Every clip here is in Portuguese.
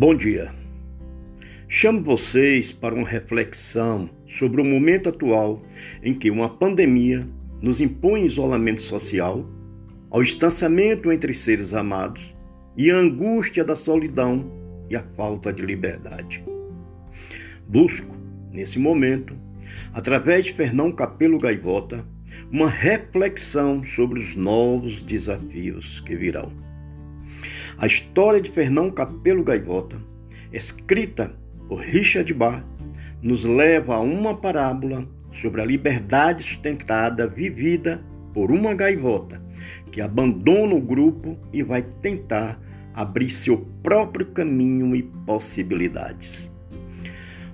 Bom dia. Chamo vocês para uma reflexão sobre o momento atual em que uma pandemia nos impõe isolamento social, ao distanciamento entre seres amados e a angústia da solidão e a falta de liberdade. Busco, nesse momento, através de Fernão Capelo Gaivota, uma reflexão sobre os novos desafios que virão. A história de Fernão Capelo Gaivota, escrita por Richard Bach, nos leva a uma parábola sobre a liberdade sustentada vivida por uma gaivota que abandona o grupo e vai tentar abrir seu próprio caminho e possibilidades.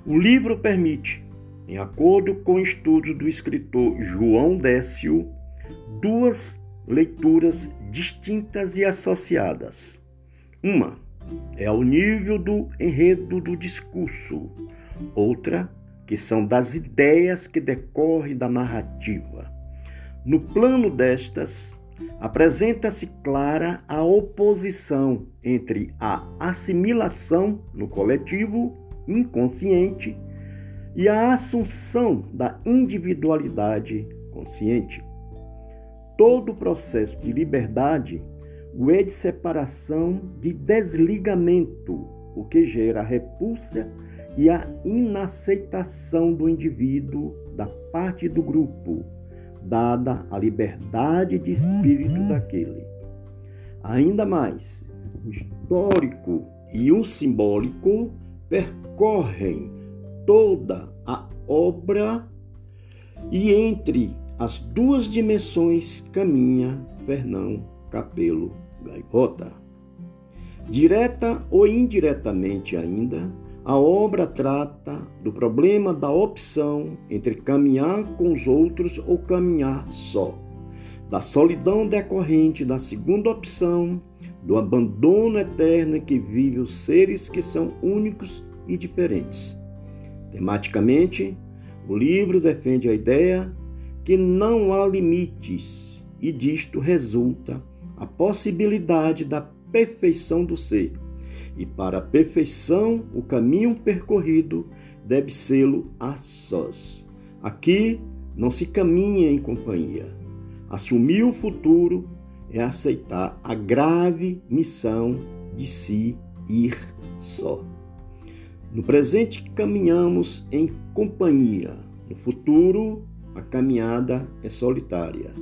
O livro permite, em acordo com o estudo do escritor João Décio, duas leituras distintas e associadas. Uma é ao nível do enredo do discurso, outra que são das ideias que decorrem da narrativa. No plano destas, apresenta-se clara a oposição entre a assimilação no coletivo inconsciente e a assunção da individualidade consciente. Todo o processo de liberdade o E de separação de desligamento, o que gera a repulsa e a inaceitação do indivíduo da parte do grupo, dada a liberdade de espírito daquele. Ainda mais, o histórico e o simbólico percorrem toda a obra e entre as duas dimensões caminha Fernão Capelo gaivota. Direta ou indiretamente ainda, a obra trata do problema da opção entre caminhar com os outros ou caminhar só, da solidão decorrente da segunda opção, do abandono eterno em que vivem os seres que são únicos e diferentes. Tematicamente, o livro defende a ideia que não há limites e disto resulta a possibilidade da perfeição do ser. E para a perfeição, o caminho percorrido deve sê-lo a sós. Aqui não se caminha em companhia. Assumir o futuro é aceitar a grave missão de se ir só. No presente caminhamos em companhia. No futuro, a caminhada é solitária.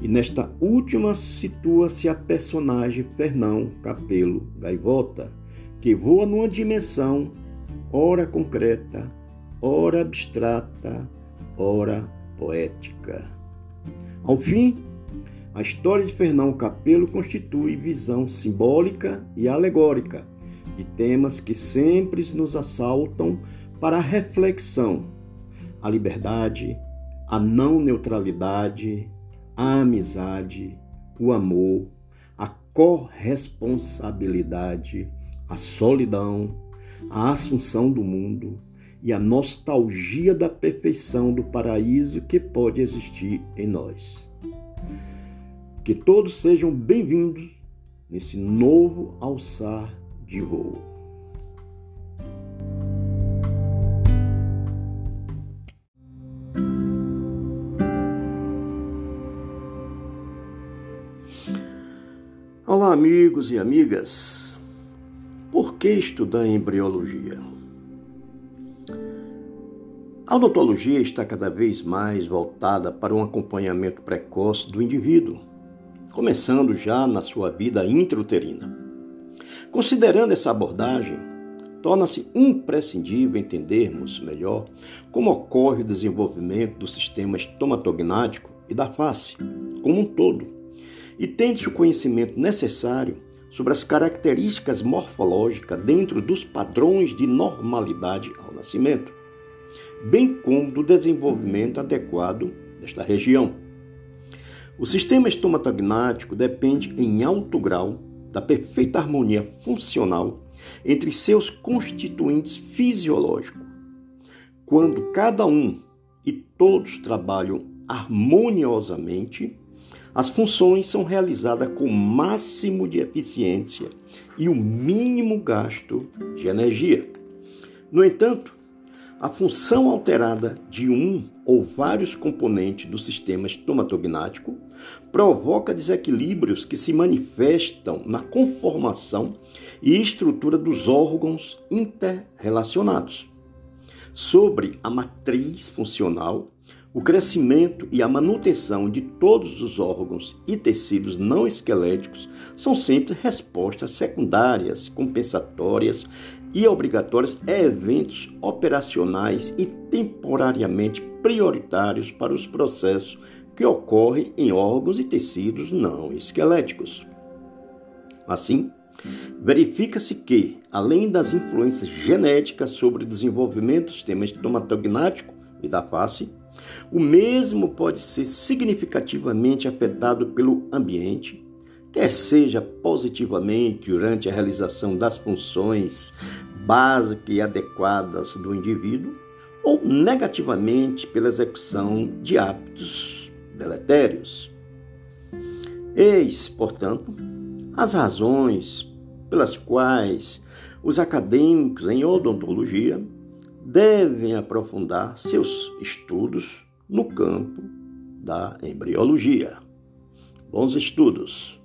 E nesta última situa-se a personagem Fernão Capelo Gaivota, que voa numa dimensão ora concreta, ora abstrata, ora poética. Ao fim, a história de Fernão Capelo constitui visão simbólica e alegórica de temas que sempre nos assaltam para a reflexão: a liberdade, a não neutralidade, a amizade, o amor, a corresponsabilidade, a solidão, a assunção do mundo e a nostalgia da perfeição do paraíso que pode existir em nós. Que todos sejam bem-vindos nesse novo alçar de voo. Olá, amigos e amigas. Por que estudar embriologia? A odontologia está cada vez mais voltada para um acompanhamento precoce do indivíduo, começando já na sua vida intrauterina. Considerando essa abordagem, torna-se imprescindível entendermos melhor como ocorre o desenvolvimento do sistema estomatognático e da face como um todo e tende o conhecimento necessário sobre as características morfológicas dentro dos padrões de normalidade ao nascimento, bem como do desenvolvimento adequado desta região. O sistema estomatognático depende em alto grau da perfeita harmonia funcional entre seus constituintes fisiológicos. Quando cada um e todos trabalham harmoniosamente, As funções são realizadas com o máximo de eficiência e o mínimo gasto de energia. No entanto, a função alterada de um ou vários componentes do sistema estomatognático provoca desequilíbrios que se manifestam na conformação e estrutura dos órgãos interrelacionados. Sobre a matriz funcional, o crescimento e a manutenção de todos os órgãos e tecidos não esqueléticos são sempre respostas secundárias, compensatórias e obrigatórias a eventos operacionais e temporariamente prioritários para os processos que ocorrem em órgãos e tecidos não esqueléticos. Assim, verifica-se que, além das influências genéticas sobre o desenvolvimento do sistema estomatognático e da face, o mesmo pode ser significativamente afetado pelo ambiente, quer seja positivamente durante a realização das funções básicas e adequadas do indivíduo, ou negativamente pela execução de hábitos deletérios. Eis, portanto, as razões pelas quais os acadêmicos em odontologia devem aprofundar seus estudos no campo da embriologia. Bons estudos!